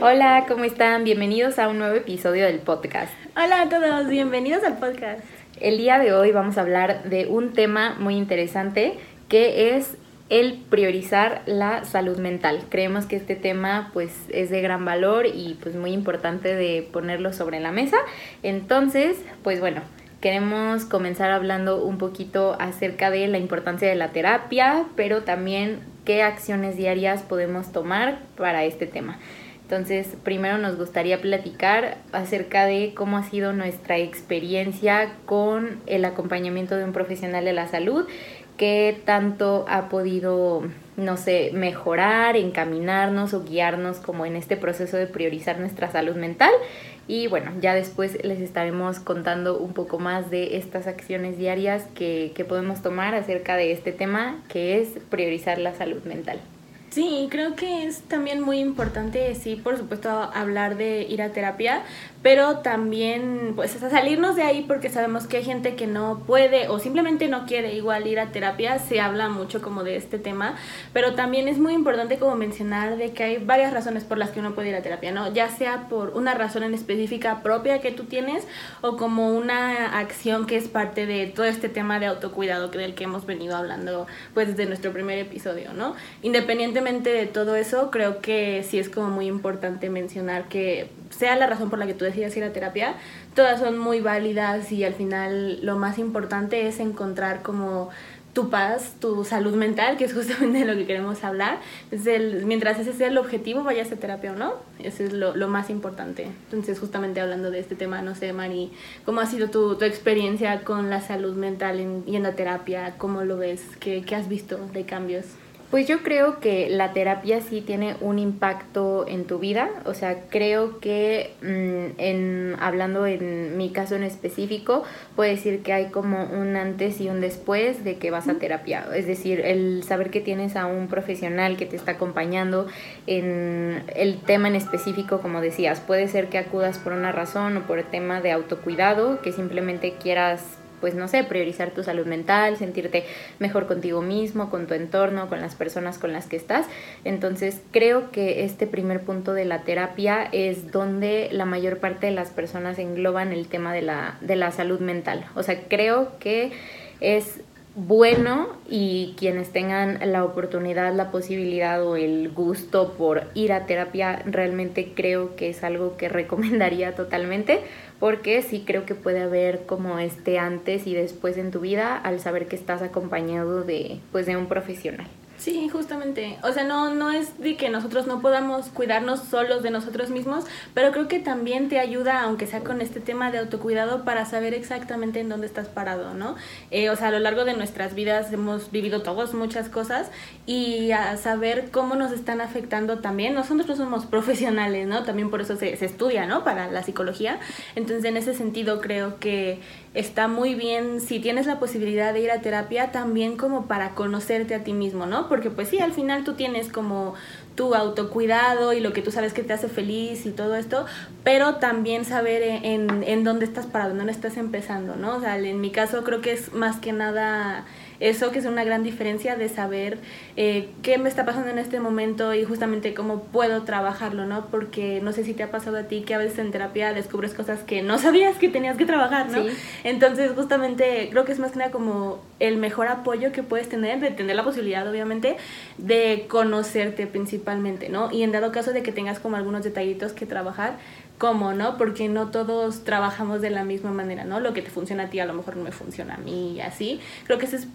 Hola, ¿cómo están? Bienvenidos a un nuevo episodio del podcast. Hola a todos, bienvenidos al podcast. El día de hoy vamos a hablar de un tema muy interesante que es el priorizar la salud mental. Creemos que este tema pues es de gran valor y pues muy importante de ponerlo sobre la mesa. Entonces, pues bueno, queremos comenzar hablando un poquito acerca de la importancia de la terapia, pero también qué acciones diarias podemos tomar para este tema. Entonces, primero nos gustaría platicar acerca de cómo ha sido nuestra experiencia con el acompañamiento de un profesional de la salud, qué tanto ha podido, no sé, mejorar, encaminarnos o guiarnos como en este proceso de priorizar nuestra salud mental. Y bueno, ya después les estaremos contando un poco más de estas acciones diarias que, que podemos tomar acerca de este tema que es priorizar la salud mental. Sí, creo que es también muy importante, sí, por supuesto, hablar de ir a terapia, pero también pues salirnos de ahí porque sabemos que hay gente que no puede o simplemente no quiere igual ir a terapia, se habla mucho como de este tema, pero también es muy importante como mencionar de que hay varias razones por las que uno puede ir a terapia, ¿no? Ya sea por una razón en específica propia que tú tienes o como una acción que es parte de todo este tema de autocuidado del que hemos venido hablando pues desde nuestro primer episodio, ¿no? Independientemente de todo eso, creo que sí es como muy importante mencionar que sea la razón por la que tú decidas ir a terapia, todas son muy válidas y al final lo más importante es encontrar como tu paz, tu salud mental, que es justamente de lo que queremos hablar. Entonces, mientras ese sea el objetivo, vayas a terapia o no, eso es lo, lo, más importante. Entonces, justamente hablando de este tema, no sé, Mari, ¿cómo ha sido tu, tu experiencia con la salud mental en, yendo a terapia? ¿Cómo lo ves? ¿Qué, ¿Qué has visto de cambios? Pues yo creo que la terapia sí tiene un impacto en tu vida, o sea, creo que mm, en, hablando en mi caso en específico, puedo decir que hay como un antes y un después de que vas a terapia, es decir, el saber que tienes a un profesional que te está acompañando en el tema en específico, como decías, puede ser que acudas por una razón o por el tema de autocuidado, que simplemente quieras pues no sé, priorizar tu salud mental, sentirte mejor contigo mismo, con tu entorno, con las personas con las que estás. Entonces creo que este primer punto de la terapia es donde la mayor parte de las personas engloban el tema de la, de la salud mental. O sea, creo que es bueno y quienes tengan la oportunidad, la posibilidad o el gusto por ir a terapia, realmente creo que es algo que recomendaría totalmente porque sí creo que puede haber como este antes y después en tu vida al saber que estás acompañado de pues de un profesional. Sí, justamente. O sea, no, no es de que nosotros no podamos cuidarnos solos de nosotros mismos, pero creo que también te ayuda, aunque sea con este tema de autocuidado, para saber exactamente en dónde estás parado, ¿no? Eh, o sea, a lo largo de nuestras vidas hemos vivido todos muchas cosas y a saber cómo nos están afectando también. Nosotros no somos profesionales, ¿no? También por eso se, se estudia, ¿no? Para la psicología. Entonces, en ese sentido, creo que está muy bien si tienes la posibilidad de ir a terapia también como para conocerte a ti mismo, ¿no? Porque pues sí, al final tú tienes como tu autocuidado y lo que tú sabes que te hace feliz y todo esto, pero también saber en, en, dónde estás parado, dónde estás empezando, ¿no? O sea, en mi caso creo que es más que nada eso que es una gran diferencia de saber eh, qué me está pasando en este momento y justamente cómo puedo trabajarlo, ¿no? Porque no sé si te ha pasado a ti que a veces en terapia descubres cosas que no sabías que tenías que trabajar, ¿no? Entonces, justamente creo que es más que nada como el mejor apoyo que puedes tener, de tener la posibilidad, obviamente, de conocerte principalmente, ¿no? Y en dado caso de que tengas como algunos detallitos que trabajar, cómo, ¿no? Porque no todos trabajamos de la misma manera, ¿no? Lo que te funciona a ti a lo mejor no me funciona a mí y así. Creo que eso es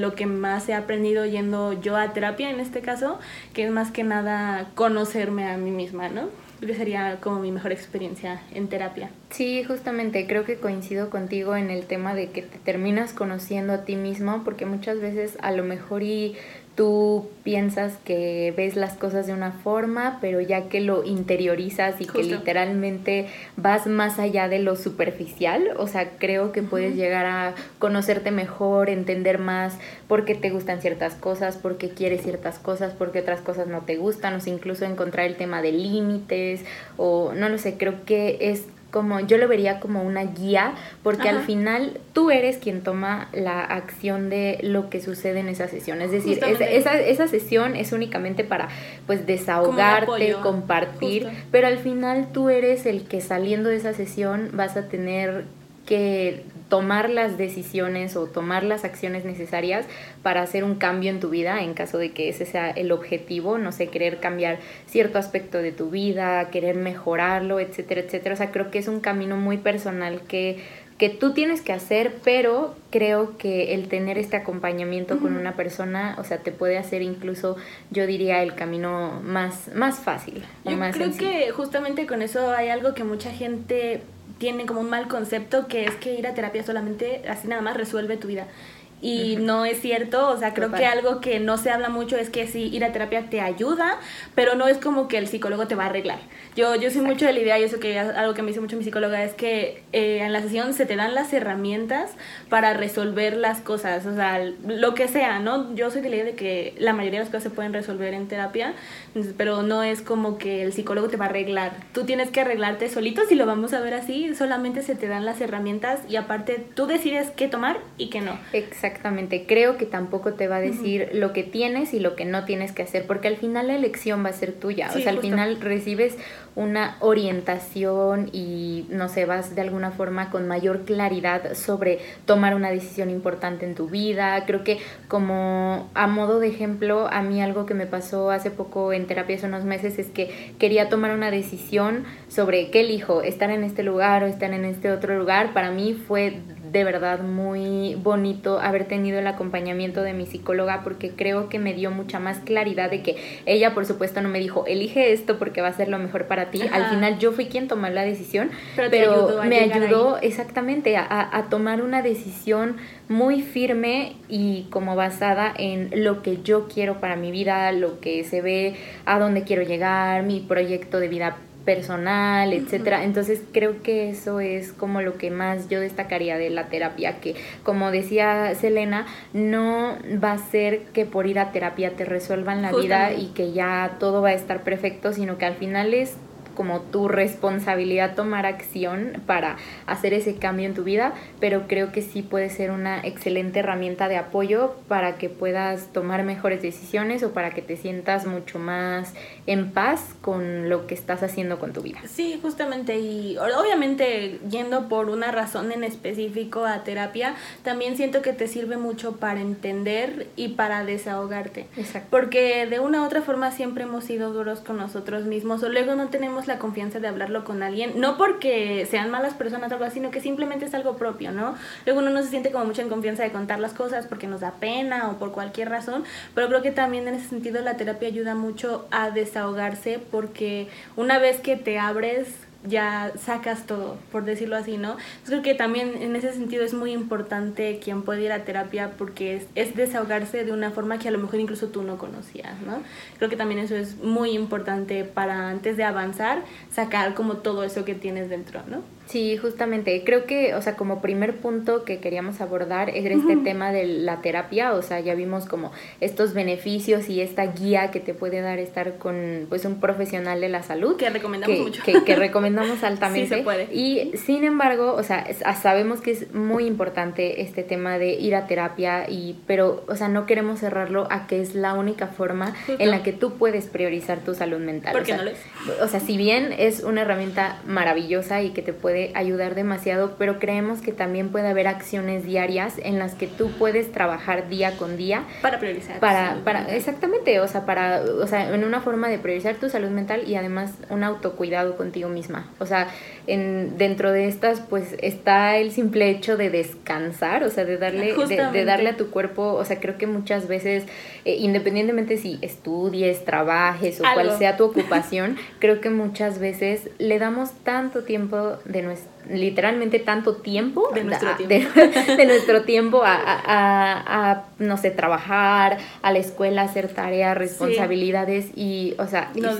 lo que más he aprendido yendo yo a terapia en este caso, que es más que nada conocerme a mí misma, ¿no? Creo que sería como mi mejor experiencia en terapia. Sí, justamente creo que coincido contigo en el tema de que te terminas conociendo a ti mismo, porque muchas veces a lo mejor y tú piensas que ves las cosas de una forma, pero ya que lo interiorizas y que literalmente vas más allá de lo superficial, o sea, creo que puedes llegar a conocerte mejor, entender más por qué te gustan ciertas cosas, por qué quieres ciertas cosas, por qué otras cosas no te gustan, o sea, incluso encontrar el tema de límites, o no lo sé, creo que es como, yo lo vería como una guía, porque al final tú eres quien toma la acción de lo que sucede en esa sesión. Es decir, esa, esa sesión es únicamente para pues desahogarte, compartir, pero al final tú eres el que saliendo de esa sesión vas a tener que tomar las decisiones o tomar las acciones necesarias para hacer un cambio en tu vida en caso de que ese sea el objetivo, no sé, querer cambiar cierto aspecto de tu vida, querer mejorarlo, etcétera, etcétera. O sea, creo que es un camino muy personal que que tú tienes que hacer, pero creo que el tener este acompañamiento con una persona, o sea, te puede hacer incluso, yo diría, el camino más, más fácil. Yo más creo que justamente con eso hay algo que mucha gente tiene como un mal concepto, que es que ir a terapia solamente así nada más resuelve tu vida y no es cierto, o sea, creo que algo que no se habla mucho es que sí, ir a terapia te ayuda, pero no es como que el psicólogo te va a arreglar. Yo, yo soy mucho de la idea, y eso que algo que me dice mucho mi psicóloga, es que eh, en la sesión se te dan las herramientas para resolver las cosas, o sea, lo que sea, ¿no? Yo soy de la idea de que la mayoría de las cosas se pueden resolver en terapia, pero no es como que el psicólogo te va a arreglar. Tú tienes que arreglarte solito, si lo vamos a ver así, solamente se te dan las herramientas y aparte tú decides qué tomar y qué no. Exactamente, creo que tampoco te va a decir lo que tienes y lo que no tienes que hacer, porque al final la elección va a ser tuya, o sea, al final recibes una orientación y no sé, vas de alguna forma con mayor claridad sobre tomar una decisión importante en tu vida. Creo que como a modo de ejemplo, a mí algo que me pasó hace poco en terapia hace unos meses es que quería tomar una decisión sobre qué elijo, estar en este lugar o estar en este otro lugar. Para mí fue de verdad muy bonito haber tenido el acompañamiento de mi psicóloga porque creo que me dio mucha más claridad de que ella por supuesto no me dijo elige esto porque va a ser lo mejor para ti. Al final yo fui quien tomó la decisión, pero, me ayudó exactamente a, a tomar una decisión muy firme y como basada en lo que yo quiero para mi vida, lo que se ve, a dónde quiero llegar, mi proyecto de vida personal, etcétera. Entonces creo que eso es como lo que más yo destacaría de la terapia, que como decía Selena, no va a ser que por ir a terapia te resuelvan la vida y que ya todo va a estar perfecto, sino que al final es como tu responsabilidad tomar acción para hacer ese cambio en tu vida, pero creo que sí puede ser una excelente herramienta de apoyo para que puedas tomar mejores decisiones o para que te sientas mucho más en paz con lo que estás haciendo con tu vida. Sí, justamente, y obviamente yendo por una razón en específico a terapia, también siento que te sirve mucho para entender y para desahogarte. Exacto. Porque de una u otra forma siempre hemos sido duros con nosotros mismos o luego no tenemos la confianza de hablarlo con alguien, no porque sean malas personas o algo así, sino que simplemente es algo propio, ¿no? Luego uno no se siente como mucho en confianza de contar las cosas porque nos da pena o por cualquier razón, pero creo que también en ese sentido la terapia ayuda mucho a desahogarse porque una vez que te abres ya sacas todo, por decirlo así, ¿no? creo que también en ese sentido es muy importante quien puede ir a terapia porque es, es, desahogarse de una forma que a lo mejor incluso tú no conocías, ¿no? Creo que también eso es muy importante para antes de avanzar, sacar como todo eso que tienes dentro, ¿no? Sí, justamente. Creo que, o sea, como primer punto que queríamos abordar es este tema de la terapia. O sea, ya vimos como estos beneficios y esta guía que te puede dar estar con pues un profesional de la salud. Que recomendamos mucho. Que, recomendamos altamente. Sí se puede. Y sin embargo, o sea, sabemos que es muy importante este tema de ir a terapia, y, pero, o sea, no queremos cerrarlo a que es la única forma en la que tú puedes priorizar tu salud mental. Porque o no lo es. O sea, si bien es una herramienta maravillosa y que te puede ayudar demasiado, pero creemos que también puede haber acciones diarias en las que tú puedes trabajar día con día. Para priorizar. Para, para, exactamente, o sea, para, o sea, en una forma de priorizar tu salud mental y además un autocuidado contigo misma. O sea, en, dentro de estas, pues está el simple hecho de descansar, o sea, de darle, de, darle a tu cuerpo, o sea, creo que muchas veces, eh, independientemente si estudies, trabajes o cual sea tu ocupación, creo que muchas veces le damos tanto tiempo de nuestro literalmente tanto tiempo de nuestro tiempo, de, nuestro tiempo a, a, no sé, trabajar, a la escuela, hacer tareas, responsabilidades y, o sea... No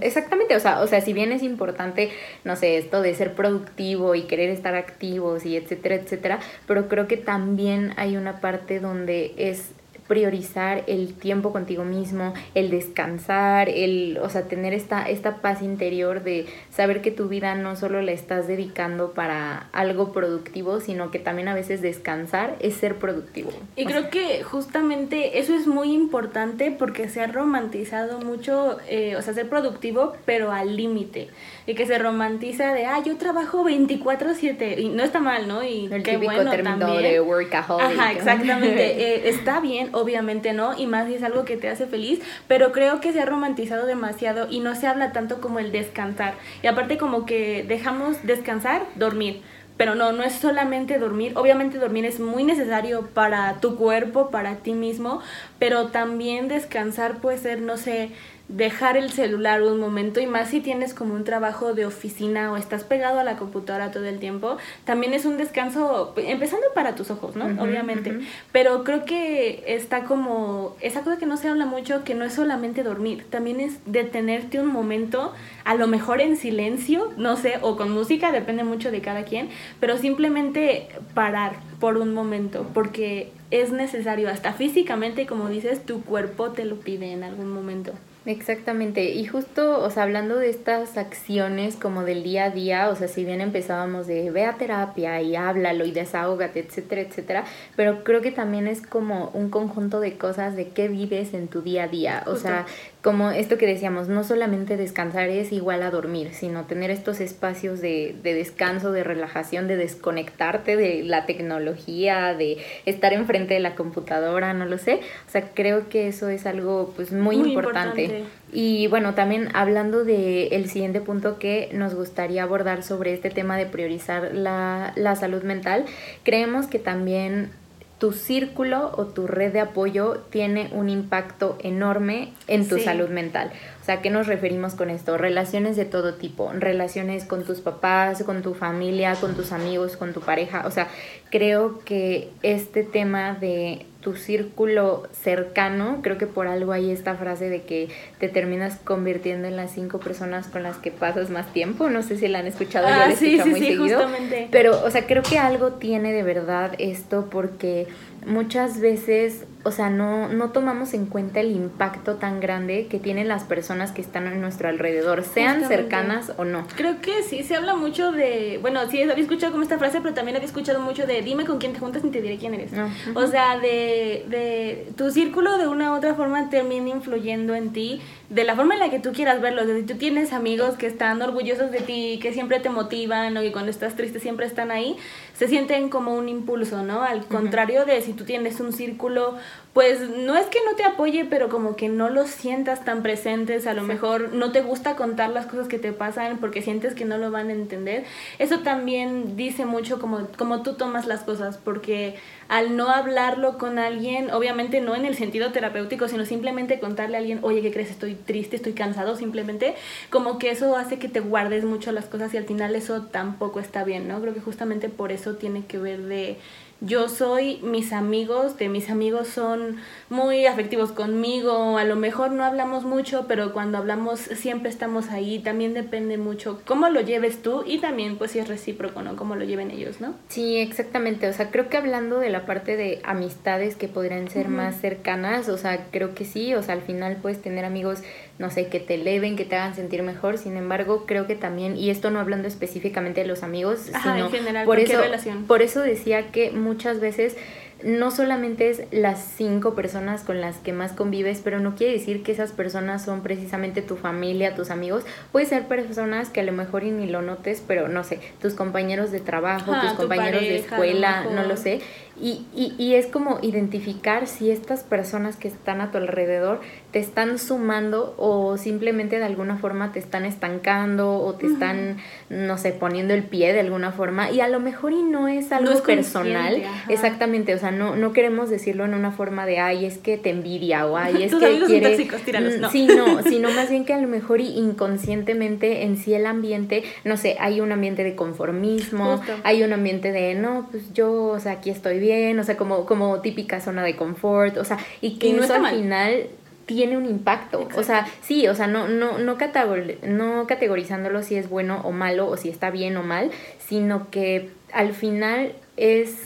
exactamente, o sea, o sea, si bien es importante, no sé, esto de ser productivo y querer estar activos y etcétera, etcétera, pero creo que también hay una parte donde es priorizar el tiempo contigo mismo, el descansar, el, o sea, tener esta, esta paz interior de saber que tu vida no solo la estás dedicando para algo productivo, sino que también a veces descansar es ser productivo. Y creo que justamente eso es muy importante porque se ha romantizado mucho, eh, o sea, ser productivo, pero al límite. Y que se romantiza de, ah, yo trabajo 24/7 y no está mal, ¿no? Y El qué bueno también. de workaholic. Ajá, exactamente. Eh, está bien, obviamente, ¿no? Y más si es algo que te hace feliz, pero creo que se ha romantizado demasiado y no se habla tanto como el descansar. Y aparte como que dejamos descansar, dormir. Pero no, no es solamente dormir. Obviamente dormir es muy necesario para tu cuerpo, para ti mismo, pero también descansar puede ser, no sé, dejar el celular un momento y más si tienes como un trabajo de oficina o estás pegado a la computadora todo el tiempo, también es un descanso, empezando para tus ojos, ¿no? Obviamente. Pero creo que está como esa cosa que no se habla mucho, que no es solamente dormir, también es detenerte un momento, a lo mejor en silencio, no sé, o con música, depende mucho de cada quien, pero simplemente parar por un momento, porque es necesario, hasta físicamente, como dices, tu cuerpo te lo pide en algún momento. Exactamente, y justo, o sea, hablando de estas acciones como del día a día, o sea, si bien empezábamos de ve a terapia y háblalo y desahógate, etcétera, etcétera, pero creo que también es como un conjunto de cosas de qué vives en tu día a día, o Justo. sea, como esto que decíamos, no solamente descansar es igual a dormir, sino tener estos espacios de, de descanso, de relajación, de desconectarte de la tecnología, de estar enfrente de la computadora, no lo sé, o sea, creo que eso es algo pues muy, Muy importante. importante. Y bueno, también hablando de el siguiente punto que nos gustaría abordar sobre este tema de priorizar la, la salud mental, creemos que también tu círculo o tu red de apoyo tiene un impacto enorme en tu Sí. salud mental. O sea, ¿a ¿qué nos referimos con esto? Relaciones de todo tipo, relaciones con tus papás, con tu familia, con tus amigos, con tu pareja. O sea, creo que este tema de tu círculo cercano, creo que por algo hay esta frase de que te terminas convirtiendo en las cinco personas con las que pasas más tiempo. No sé si la han escuchado, yo Ah, he sí, escuchado sí, muy sí, seguido. justamente. Pero, o sea, creo que algo tiene de verdad esto porque muchas veces, o sea, no, no tomamos en cuenta el impacto tan grande que tienen las personas que están a nuestro alrededor, sean Justamente. cercanas o no. Creo que sí, se habla mucho de, bueno, sí, había escuchado como esta frase, pero también había escuchado mucho de dime con quién te juntas y te diré quién eres. O sea, de, de tu círculo de una u otra forma termina influyendo en ti de la forma en la que tú quieras verlo. Si tú tienes amigos que están orgullosos de ti, que siempre te motivan o que cuando estás triste siempre están ahí, se sienten como un impulso, ¿no? Al contrario de si tú tienes un círculo, pues no es que no te apoye, pero como que no los sientas tan presentes, a lo mejor no te gusta contar las cosas que te pasan porque sientes que no lo van a entender. Eso también dice mucho como, como tú tomas las cosas, porque al no hablarlo con alguien, obviamente no en el sentido terapéutico, sino simplemente contarle a alguien, oye, ¿qué crees? Estoy triste, estoy cansado, simplemente, como que eso hace que te guardes mucho las cosas y al final eso tampoco está bien, ¿no? Creo que justamente por eso tiene que ver de yo soy mis amigos, de mis amigos son muy afectivos conmigo, a lo mejor no hablamos mucho, pero cuando hablamos siempre estamos ahí, también depende mucho cómo lo lleves tú y también pues si es recíproco, ¿no? Cómo lo lleven ellos, ¿no? Sí, exactamente. O sea, creo que hablando de la parte de amistades que podrían ser más cercanas, o sea, creo que sí. O sea, al final puedes tener amigos, no sé, que te eleven, que te hagan sentir mejor. Sin embargo, creo que también, y esto no hablando específicamente de los amigos, Ajá, sino en general, por eso, relación. por eso decía que muchas veces no solamente es las cinco personas con las que más convives, pero no quiere decir que esas personas son precisamente tu familia, tus amigos. Puede ser personas que a lo mejor y ni lo notes, pero no sé, tus compañeros de trabajo, tus tu compañeros de pareja, escuela, no lo sé. Y, y, y es como identificar si estas personas que están a tu alrededor te están sumando o simplemente de alguna forma te están estancando o te están, no sé, poniendo el pie de alguna forma. Y a lo mejor y no es algo es personal. Exactamente, o sea, no, no queremos decirlo en una forma de, ay, es que te envidia o ay, es Tus que quiere... tóxicos, tíralos, Mm, no. Sí, no, sino más bien que a lo mejor y inconscientemente en sí el ambiente, no sé, hay un ambiente de conformismo, Justo. hay un ambiente de, no, pues yo, o sea, aquí estoy bien, o sea, como, como típica zona de confort, o sea, y que Y no eso al final tiene un impacto, o sea, sí, o sea, no, no, no, categor- no categorizándolo si es bueno o malo o si está bien o mal, sino que al final es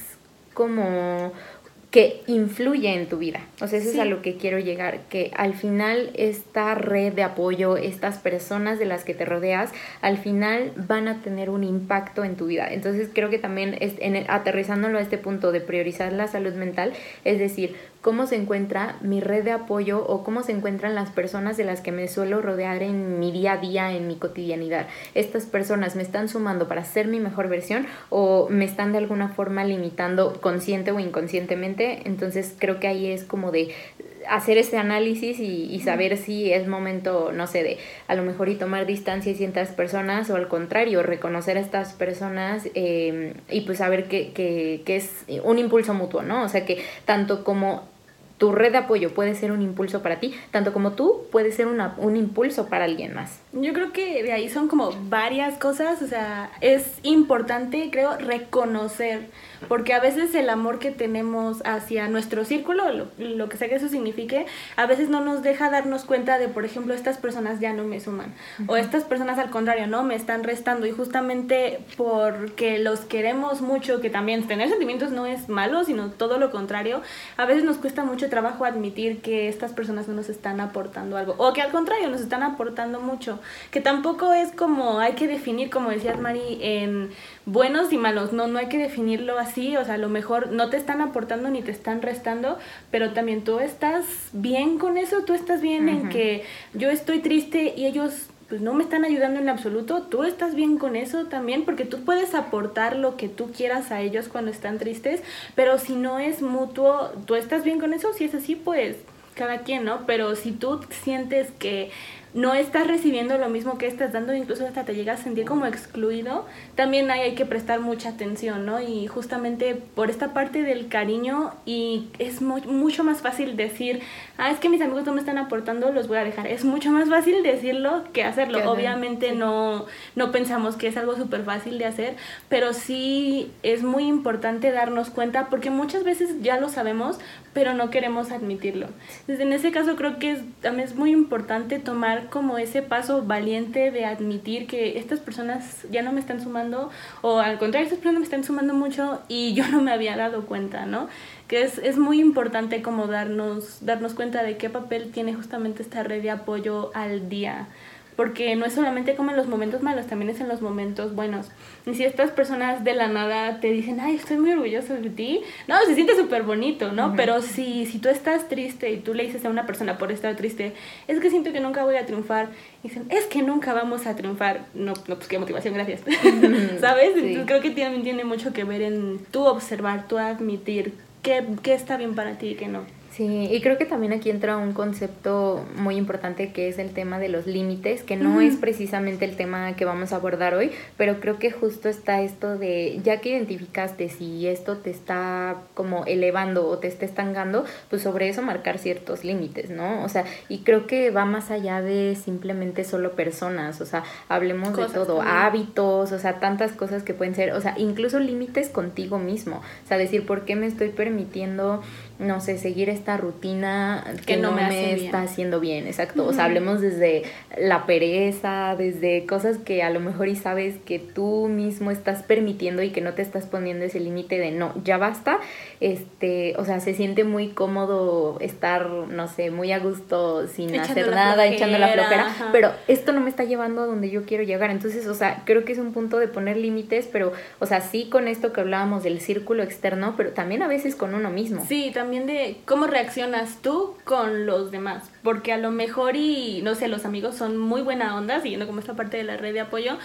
como que influye en tu vida. O sea, eso es a lo que quiero llegar, que al final esta red de apoyo, estas personas de las que te rodeas, al final van a tener un impacto en tu vida. Entonces creo que también es, en aterrizándolo a este punto de priorizar la salud mental, es decir, cómo se encuentra mi red de apoyo o cómo se encuentran las personas de las que me suelo rodear en mi día a día, en mi cotidianidad. Estas personas me están sumando para ser mi mejor versión o me están de alguna forma limitando consciente o inconscientemente. Entonces creo que ahí es como de hacer ese análisis y, saber si es momento, no sé, de a lo mejor y tomar distancia de ciertas personas o al contrario, reconocer a estas personas eh, y pues saber que, que, que es un impulso mutuo, ¿no? O sea que tanto como tu red de apoyo puede ser un impulso para ti, tanto como tú puedes ser una, un impulso para alguien más. Yo creo que de ahí son como varias cosas, o sea, es importante, creo, reconocer, porque a veces el amor que tenemos hacia nuestro círculo, lo, que sea que eso signifique, a veces no nos deja darnos cuenta de, por ejemplo, estas personas ya no me suman, o estas personas al contrario, no, me están restando, y justamente porque los queremos mucho, que también tener sentimientos no es malo, sino todo lo contrario, a veces nos cuesta mucho trabajo admitir que estas personas no nos están aportando algo o que al contrario nos están aportando mucho, que tampoco es como hay que definir, como decías Mari, en buenos y malos, no, no hay que definirlo así, o sea, a lo mejor no te están aportando ni te están restando, pero también tú estás bien con eso, tú estás bien en que yo estoy triste y ellos pues no me están ayudando en absoluto, tú estás bien con eso también, porque tú puedes aportar lo que tú quieras a ellos cuando están tristes, pero si no es mutuo, tú estás bien con eso, si es así, pues cada quien, ¿no? Pero si tú sientes que no estás recibiendo lo mismo que estás dando, incluso hasta te llegas a sentir como excluido, también hay que prestar mucha atención, ¿no? Y justamente por esta parte del cariño y es mucho más fácil decir, ah, es que mis amigos no me están aportando, los voy a dejar. Es mucho más fácil decirlo que hacerlo. Obviamente no, no pensamos que es algo súper fácil de hacer, pero sí es muy importante darnos cuenta porque muchas veces ya lo sabemos, pero no queremos admitirlo. Entonces, en ese caso creo que es, también es muy importante tomar como ese paso valiente de admitir que estas personas ya no me están sumando o al contrario, estas personas me están sumando mucho y yo no me había dado cuenta, ¿no? Que es, es muy importante como darnos, darnos cuenta de qué papel tiene justamente esta red de apoyo al día porque no es solamente como en los momentos malos, también es en los momentos buenos. Y si estas personas de la nada te dicen, ay, estoy muy orgulloso de ti, no, se siente súper bonito, ¿no? Pero si, si tú estás triste y tú le dices a una persona por estar triste, es que siento que nunca voy a triunfar, y dicen, es que nunca vamos a triunfar, no, no pues qué motivación, gracias. ¿Sabes? Entonces creo que también tiene mucho que ver en tú observar, tú admitir qué, qué está bien para ti y qué no. Sí, y creo que también aquí entra un concepto muy importante que es el tema de los límites, que no es precisamente el tema que vamos a abordar hoy, pero creo que justo está esto de, ya que identificaste si esto te está como elevando o te está estancando, pues sobre eso marcar ciertos límites, ¿no? O sea, y creo que va más allá de simplemente solo personas, o sea, hablemos de todo, hábitos, o sea, tantas cosas que pueden ser, o sea, incluso límites contigo mismo, o sea, decir, ¿por qué me estoy permitiendo no sé, seguir esta rutina que, no, me, está haciendo bien, exacto. O sea, hablemos desde la pereza, desde cosas que a lo mejor y sabes que tú mismo estás permitiendo y que no te estás poniendo ese límite de no, ya basta. Este, o sea, se siente muy cómodo estar, no sé, muy a gusto sin hacer nada, echando la flojera, pero esto no me está llevando a donde yo quiero llegar. Entonces, o sea, creo que es un punto de poner límites, pero, o sea, sí con esto que hablábamos del círculo externo, pero también a veces con uno mismo. Sí, también de cómo reaccionas tú con los demás, porque a lo mejor y no sé, los amigos son muy buena onda, siguiendo como esta parte de la red de apoyo,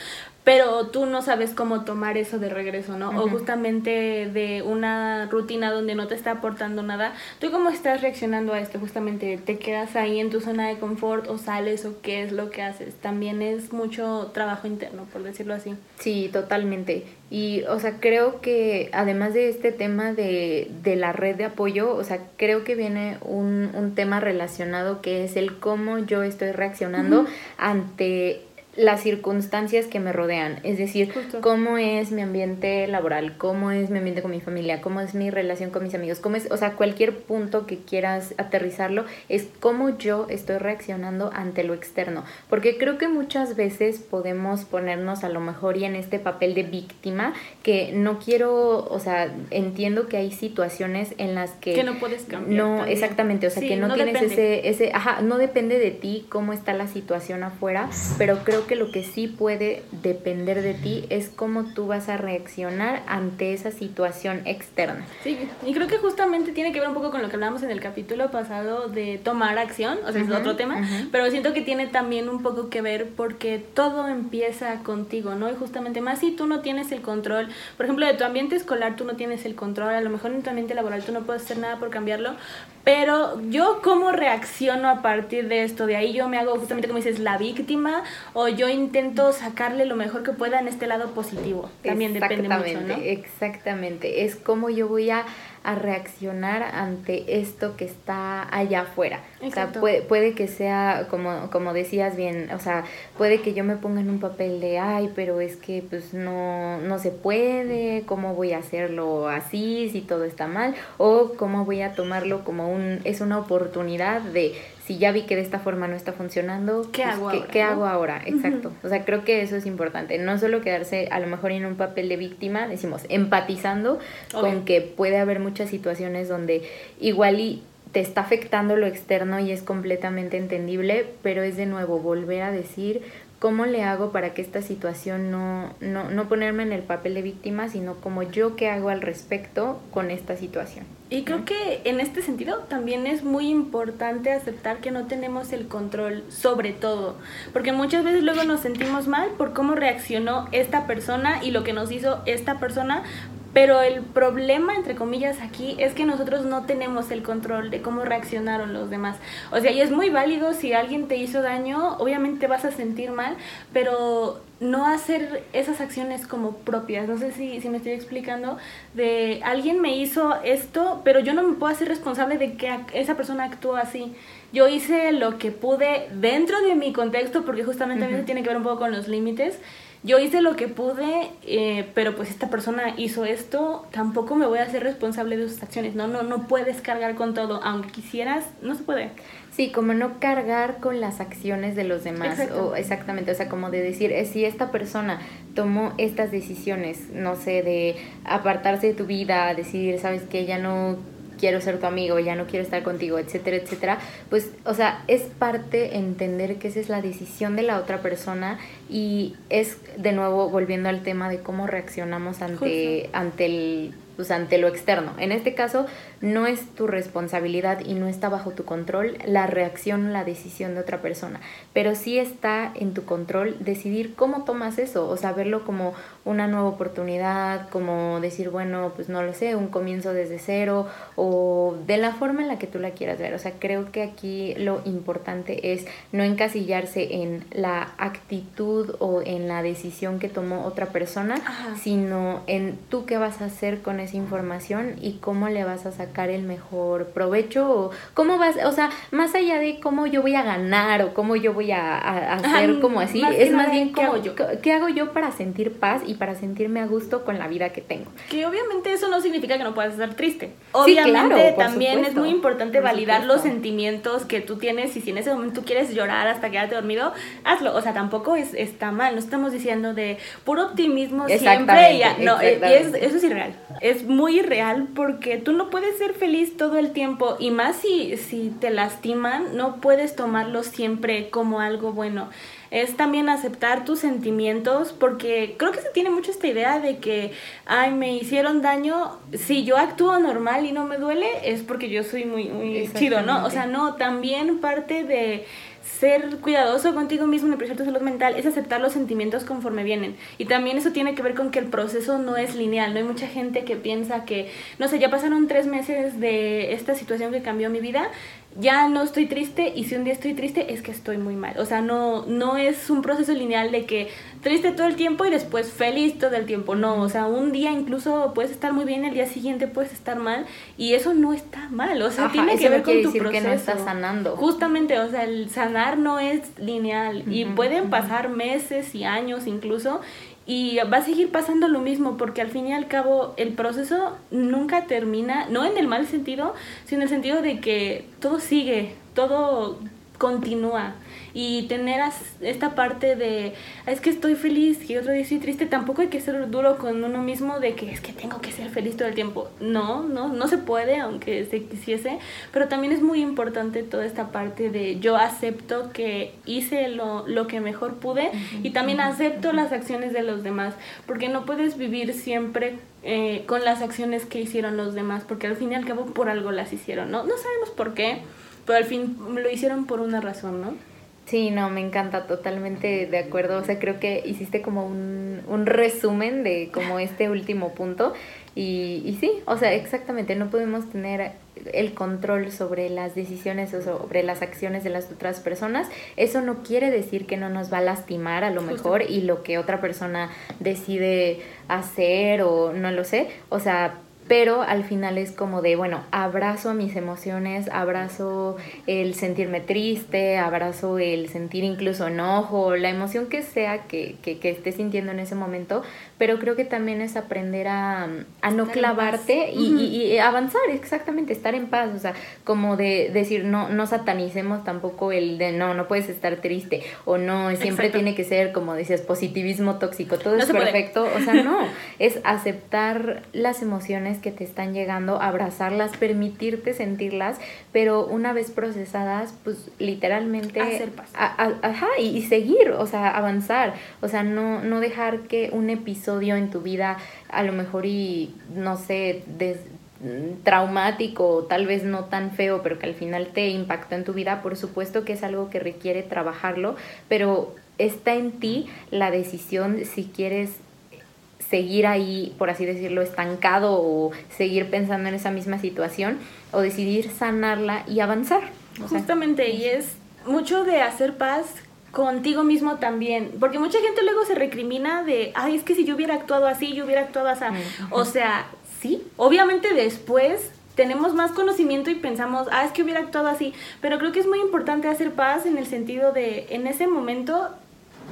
pero tú no sabes cómo tomar eso de regreso, ¿no? O justamente de una rutina donde no te está aportando nada, ¿tú cómo estás reaccionando a esto? Justamente te quedas ahí en tu zona de confort o sales o qué es lo que haces. También es mucho trabajo interno, por decirlo así. Sí, totalmente. Y, o sea, creo que además de este tema de, de la red de apoyo, o sea, creo que viene un, un tema relacionado que es el cómo yo estoy reaccionando ante las circunstancias que me rodean, es decir, cómo es mi ambiente laboral, cómo es mi ambiente con mi familia, cómo es mi relación con mis amigos, cómo es, o sea, cualquier punto que quieras aterrizarlo es cómo yo estoy reaccionando ante lo externo, porque creo que muchas veces podemos ponernos a lo mejor y en este papel de víctima que no quiero, o sea, entiendo que hay situaciones en las que que no puedes cambiar. No, exactamente, o sea, que no, tienes ese ese ajá, no depende de ti cómo está la situación afuera, pero creo que lo que sí puede depender de ti es cómo tú vas a reaccionar ante esa situación externa. Sí, y creo que justamente tiene que ver un poco con lo que hablamos en el capítulo pasado de tomar acción, o sea, es otro tema, pero siento que tiene también un poco que ver porque todo empieza contigo, ¿no? Y justamente más si tú no tienes el control, por ejemplo, de tu ambiente escolar tú no tienes el control, a lo mejor en tu ambiente laboral tú no puedes hacer nada por cambiarlo, pero yo cómo reacciono a partir de esto, de ahí yo me hago justamente como dices la víctima o yo intento sacarle lo mejor que pueda en este lado positivo. También depende mucho, ¿no? Exactamente, es como yo voy a, reaccionar ante esto que está allá afuera. O sea, puede, puede que sea, como, como decías bien, o sea, puede que yo me ponga en un papel de, ay, pero es que pues no, no se puede, ¿cómo voy a hacerlo así si todo está mal? O cómo voy a tomarlo como un, es una oportunidad de si ya vi que de esta forma no está funcionando, ¿qué pues, hago ahora? ¿qué hago ahora? Exacto. O sea, creo que eso es importante. No solo quedarse a lo mejor en un papel de víctima, decimos, empatizando con que puede haber muchas situaciones donde igual y te está afectando lo externo y es completamente entendible, pero es de nuevo volver a decir, ¿cómo le hago para que esta situación no, no, no ponerme en el papel de víctima, sino como yo qué hago al respecto con esta situación? Y creo que en este sentido también es muy importante aceptar que no tenemos el control sobre todo, porque muchas veces luego nos sentimos mal por cómo reaccionó esta persona y lo que nos hizo esta persona, pero el problema, entre comillas, aquí es que nosotros no tenemos el control de cómo reaccionaron los demás. O sea, y es muy válido si alguien te hizo daño, obviamente vas a sentir mal, pero no hacer esas acciones como propias. No sé si, si me estoy explicando. De alguien me hizo esto, pero yo no me puedo hacer responsable de que esa persona actuó así. Yo hice lo que pude dentro de mi contexto, porque justamente a tiene que ver un poco con los límites yo hice lo que pude, eh, pero pues esta persona hizo esto, tampoco me voy a hacer responsable de sus acciones, no, no, no puedes cargar con todo, aunque quisieras, no se puede. Sí, como no cargar con las acciones de los demás, o exactamente, o sea, como de decir, eh, si esta persona tomó estas decisiones, no sé, de apartarse de tu vida, decir, sabes que ya no quiero ser tu amigo, ya no quiero estar contigo, etcétera, etcétera, pues, o sea, es parte entender que esa es la decisión de la otra persona y es de nuevo volviendo al tema de cómo reaccionamos ante, ante el pues, ante lo externo. En este caso, no es tu responsabilidad y no está bajo tu control la reacción, la decisión de otra persona, pero sí está en tu control decidir cómo tomas eso, o sea, verlo como una nueva oportunidad, como decir, bueno, pues no lo sé, un comienzo desde cero o de la forma en la que tú la quieras ver. O sea, creo que aquí lo importante es no encasillarse en la actitud o en la decisión que tomó otra persona, sino en tú qué vas a hacer con esa información y cómo le vas a sacar el mejor provecho o cómo vas, o sea, más allá de cómo yo voy a ganar o cómo yo voy a, hacer como así, es más bien como, yo? ¿qué hago yo para sentir paz y para sentirme a gusto con la vida que tengo. Que obviamente eso no significa que no puedas estar triste. Obviamente también es muy importante validar los sentimientos que tú tienes y si en ese momento tú quieres llorar hasta quedarte dormido, hazlo. O sea, tampoco es, está mal, no estamos diciendo de puro optimismo siempre. Y no, eh, eso es irreal. Es muy irreal porque tú no puedes ser feliz todo el tiempo y más si, si te lastiman, no puedes tomarlo siempre como algo bueno es también aceptar tus sentimientos, porque creo que se tiene mucho esta idea de que, ay, me hicieron daño, si yo actúo normal y no me duele, es porque yo soy muy, muy chido, ¿no? O sea, no, también parte de ser cuidadoso contigo mismo en apreciar tu salud mental es aceptar los sentimientos conforme vienen. Y también eso tiene que ver con que el proceso no es lineal. No hay mucha gente que piensa que, no sé, ya pasaron tres meses de esta situación que cambió mi vida, ya no estoy triste y si un día estoy triste es que estoy muy mal. O sea, no, no es un proceso lineal de que triste todo el tiempo y después feliz todo el tiempo. No, o sea, un día incluso puedes estar muy bien, el día siguiente puedes estar mal y eso no está mal, o sea, tiene que ver con tu proceso. Que no estás sanando. Justamente, o sea, el sanar no es lineal y pueden pasar meses y años incluso y va a seguir pasando lo mismo porque al fin y al cabo el proceso nunca termina, no en el mal sentido, sino en el sentido de que todo sigue, todo continúa y tener esta parte de es que estoy feliz y otro día estoy triste tampoco hay que ser duro con uno mismo de que es que tengo que ser feliz todo el tiempo no no no se puede aunque se quisiese pero también es muy importante toda esta parte de yo acepto que hice lo, lo que mejor pude y también acepto las acciones de los demás porque no puedes vivir siempre eh, con las acciones que hicieron los demás porque al fin y al cabo por algo las hicieron no no sabemos por qué pero al fin lo hicieron por una razón, ¿no? Sí, no, me encanta, totalmente de acuerdo. O sea, creo que hiciste como un, un resumen de como este último punto. Y, y sí, o sea, exactamente, no podemos tener el control sobre las decisiones o sobre las acciones de las otras personas. Eso no quiere decir que no nos va a lastimar a lo mejor y lo que otra persona decide hacer o no lo sé. O sea, pero al final es como de, bueno, abrazo mis emociones, abrazo el sentirme triste, abrazo el sentir incluso enojo, la emoción que sea que, que, que esté sintiendo en ese momento, pero creo que también es aprender a, a no clavarte y, y, avanzar, exactamente, estar en paz, o sea, como de decir, no, no satanicemos tampoco el de, no, no puedes estar triste, o no, siempre tiene que ser, como decías, positivismo tóxico, todo es perfecto, o sea, no, es aceptar las emociones que te están llegando, abrazarlas, permitirte sentirlas, pero una vez procesadas, pues literalmente... Hacer paz. ajá, y, seguir, o sea, avanzar, o sea, no, no dejar que un episodio en tu vida, a lo mejor y, no sé, des, traumático, tal vez no tan feo, pero que al final te impactó en tu vida, por supuesto que es algo que requiere trabajarlo, pero está en ti la decisión si quieres seguir ahí, por así decirlo, estancado o seguir pensando en esa misma situación o decidir sanarla y avanzar. Justamente, y es mucho de hacer paz contigo mismo también, porque mucha gente luego se recrimina de, ay, es que si yo hubiera actuado así, yo hubiera actuado así. O sea, sí, obviamente después tenemos más conocimiento y pensamos, ah, es que hubiera actuado así, pero creo que es muy importante hacer paz en el sentido de, en ese momento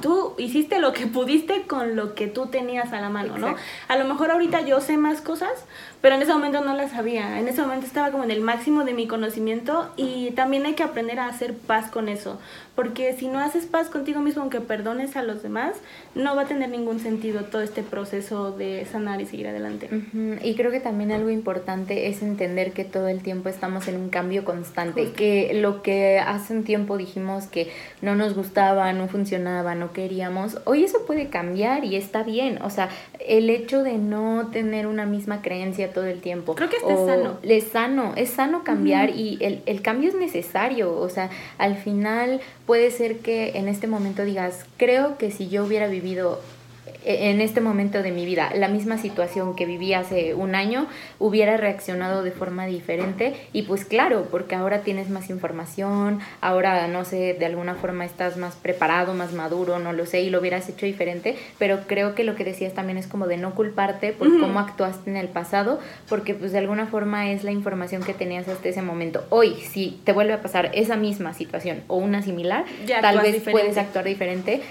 tú hiciste lo que pudiste con lo que tú tenías a la mano, ¿no? A lo mejor ahorita yo sé más cosas, pero en ese momento no las sabía. En ese momento estaba como en el máximo de mi conocimiento y también hay que aprender a hacer paz con eso, porque si no haces paz contigo mismo, aunque perdones a los demás, no va a tener ningún sentido todo este proceso de sanar y seguir adelante. Y creo que también algo importante es entender que todo el tiempo estamos en un cambio constante, que lo que hace un tiempo dijimos que no nos gustaba, no funcionaba, no queríamos, hoy eso puede cambiar y está bien. O sea, el hecho de no tener una misma creencia todo el tiempo. Creo que es sano. Es sano, es sano cambiar y el, el cambio es necesario. O sea, al final puede ser que en este momento digas, creo que si yo hubiera vivido en este momento de mi vida, la misma situación que viví hace un año, hubiera reaccionado de forma diferente. Y pues claro, porque ahora tienes más información, ahora no sé, de alguna forma estás más preparado, más maduro, no lo sé, y lo hubieras hecho diferente, pero creo que lo que decías también es como de no culparte por cómo actuaste en el pasado, porque pues de alguna forma es la información que tenías hasta ese momento. Hoy, si te vuelve a pasar esa misma situación o una similar, tal vez puedes actuar diferente,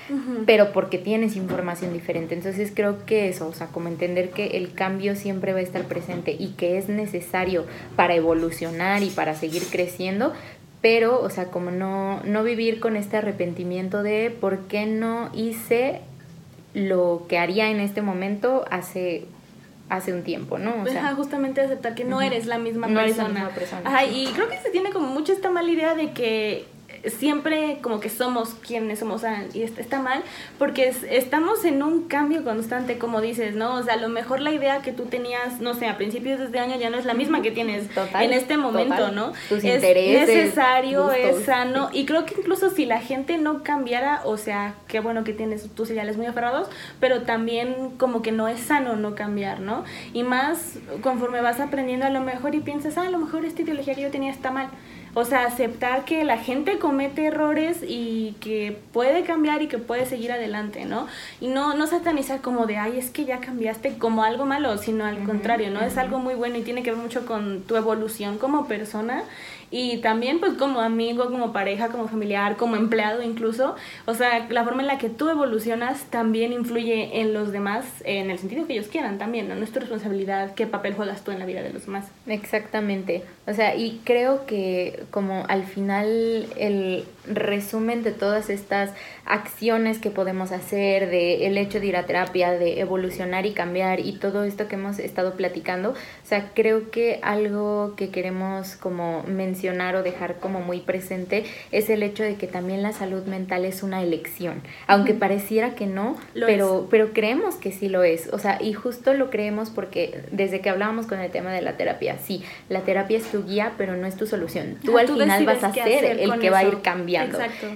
pero porque tienes información diferente entonces creo que eso, o sea, como entender que el cambio siempre va a estar presente y que es necesario para evolucionar y para seguir creciendo, pero, o sea, como no, no vivir con este arrepentimiento de por qué no hice lo que haría en este momento hace hace un tiempo, ¿no? O sea, justamente aceptar que no eres la misma persona. Eres la misma persona. Ajá, y creo que se tiene como mucho esta mala idea de que siempre como que somos quienes somos y está mal porque estamos en un cambio constante como dices no o sea a lo mejor la idea que tú tenías no sé a principios de este año ya no es la misma que tienes en este momento no Tus es necesario es sano y creo que incluso si la gente no cambiara o sea qué bueno que tienes tus ideales muy aferrados pero también como que no es sano no cambiar no y más conforme vas aprendiendo a lo mejor y piensas ah, a lo mejor esta ideología que yo tenía está mal O sea, aceptar que la gente comete errores y que puede cambiar y que puede seguir adelante, ¿no? Y no, no satanizar como de, ay, es que ya cambiaste como algo malo, sino al contrario, ¿no? Es algo muy bueno y tiene que ver mucho con tu evolución como persona y también pues como amigo, como pareja, como familiar, como empleado incluso. O sea, la forma en la que tú evolucionas también influye en los demás en el sentido que ellos quieran también, ¿no? No es tu responsabilidad qué papel juegas tú en la vida de los demás. Exactamente. O sea, y creo que como al final el resumen de todas estas acciones que podemos hacer, de el hecho de ir a terapia, de evolucionar y cambiar y todo esto que hemos estado platicando, o sea, creo que algo que queremos como mencionar o dejar como muy presente es el hecho de que también la salud mental es una elección, aunque pareciera que no, pero pero creemos que sí lo es, o sea, y justo lo creemos porque desde que hablábamos con el tema de la terapia, sí, la terapia es tu guía, pero no es tu solución. Tú al final vas a ser el que va a ir cambiando.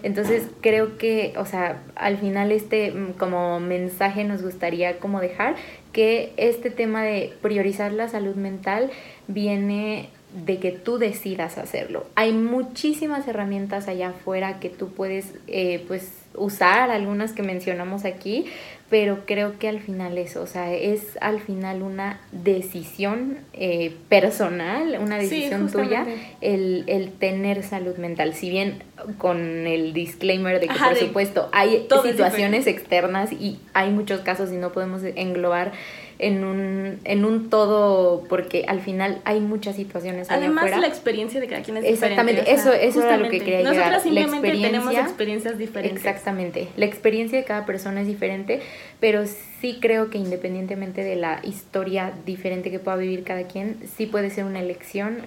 Entonces, creo que o sea, al final este mm, como mensaje nos gustaría como dejar que este tema de priorizar la salud mental viene de que tú decidas hacerlo. Hay muchísimas herramientas allá afuera que tú puedes eh, pues usar, algunas que mencionamos aquí, pero creo que al final eso, o sea, es al final una decisión eh, personal, una decisión tuya, el, el, tener salud mental. Si bien con el disclaimer de que, por supuesto, hay situaciones externas y hay muchos casos y no podemos englobar en un, en un todo, porque al final hay muchas situaciones. Además, la experiencia de cada quien es Exactamente, diferente. Exactamente, eso, eso era lo que quería Nosotras llegar. simplemente tenemos experiencias diferentes. Exactamente, la experiencia de cada persona es diferente, pero sí creo que independientemente de la historia diferente que pueda vivir cada quien, sí puede ser una elección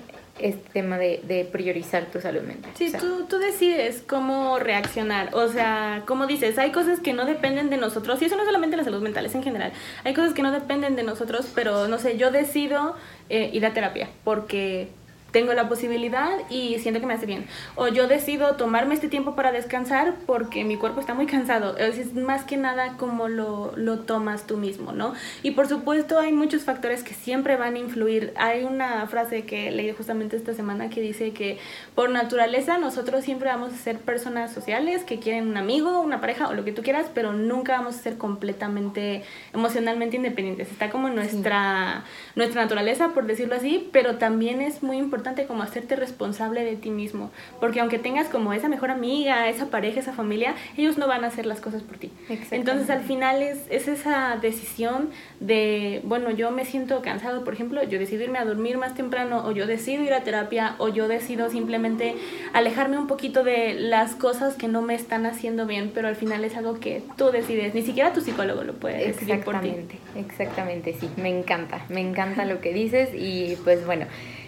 este tema de, de priorizar tu salud mental. Sí, tú, tú decides cómo reaccionar. O sea, como dices, hay cosas que no dependen de nosotros, y eso no solamente la salud mental, es en general. Hay cosas que no dependen de nosotros, pero no sé, yo decido eh, ir a terapia porque tengo la posibilidad y siento que me hace bien. O yo decido tomarme este tiempo para descansar porque mi cuerpo está muy cansado. Es más que nada como lo, lo tomas tú mismo, ¿no? Y por supuesto hay muchos factores que siempre van a influir. Hay una frase que leí justamente esta semana que dice que por naturaleza nosotros siempre vamos a ser personas sociales que quieren un amigo, una pareja o lo que tú quieras, pero nunca vamos a ser completamente emocionalmente independientes. Está como nuestra, nuestra naturaleza, por decirlo así, pero también es muy importante como hacerte responsable de ti mismo, porque aunque tengas como esa mejor amiga, esa pareja, esa familia, ellos no van a hacer las cosas por ti. Entonces al final es, es esa decisión de, bueno, yo me siento cansado, por ejemplo, yo decido irme a dormir más temprano, o yo decido ir a terapia, o yo decido simplemente alejarme un poquito de las cosas que no me están haciendo bien, pero al final es algo que tú decides, ni siquiera tu psicólogo lo puede decidir por ti. Exactamente, sí, me encanta, me encanta lo que dices y pues bueno.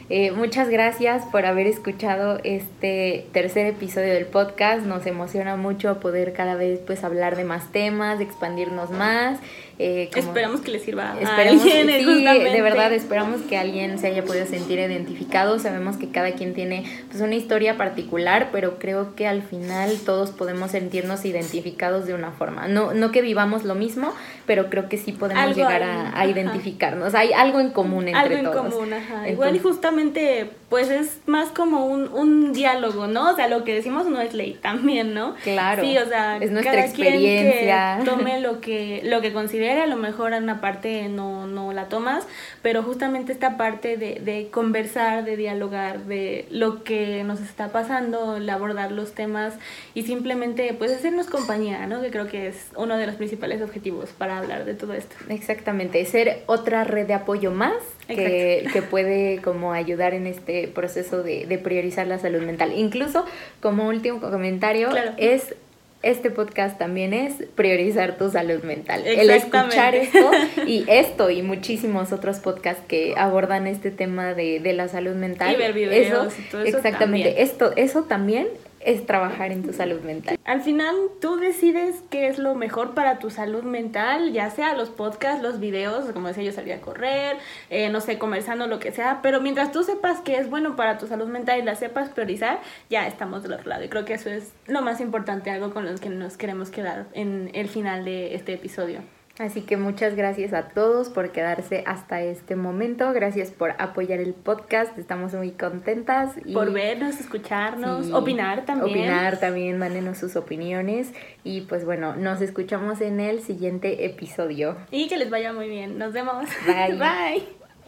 Eh, muchas gracias por haber escuchado este tercer episodio del podcast. Nos emociona mucho poder cada vez pues hablar de más temas, expandirnos más eh, esperamos que les sirva a alguien. Sí, de verdad, esperamos que alguien se haya podido sentir identificado. Sabemos que cada quien tiene pues, una historia particular, pero creo que al final todos podemos sentirnos identificados de una forma. No, no que vivamos lo mismo, pero creo que sí podemos llegar a, identificarnos. Hay algo en común entre todos. Algo en común, ajá. Igual y justamente, pues es más como un, un diálogo, ¿no? O sea, lo que decimos no es ley también, ¿no? Claro. Sí, o sea, es nuestra experiencia. que tome lo que, lo que considere a lo mejor en una parte no, no la tomas, pero justamente esta parte de, de conversar, de dialogar, de lo que nos está pasando, el abordar los temas y simplemente pues hacernos compañía, ¿no? Que creo que es uno de los principales objetivos para hablar de todo esto. Exactamente, ser otra red de apoyo más que, que, puede como ayudar en este proceso de, de, priorizar la salud mental. Incluso como último comentario es este podcast también es priorizar tu salud mental. El escuchar esto y esto y muchísimos otros podcasts que abordan este tema de, de la salud mental. Y ver videos y todo eso Exactamente. Esto, eso también es trabajar en tu salud mental. Al final tú decides qué es lo mejor para tu salud mental, ya sea los podcasts, los videos, como decía yo salía a correr, eh, no sé, conversando, lo que sea, pero mientras tú sepas qué es bueno para tu salud mental y la sepas priorizar, ya estamos del otro lado. Y creo que eso es lo más importante, algo con lo que nos queremos quedar en el final de este episodio. Así que muchas gracias a todos por quedarse hasta este momento. Gracias por apoyar el podcast. Estamos muy contentas. Y por vernos, escucharnos, opinar también. Opinar también, mándenos sus opiniones. Y pues bueno, nos escuchamos en el siguiente episodio. Y que les vaya muy bien. Nos vemos. Bye. Bye.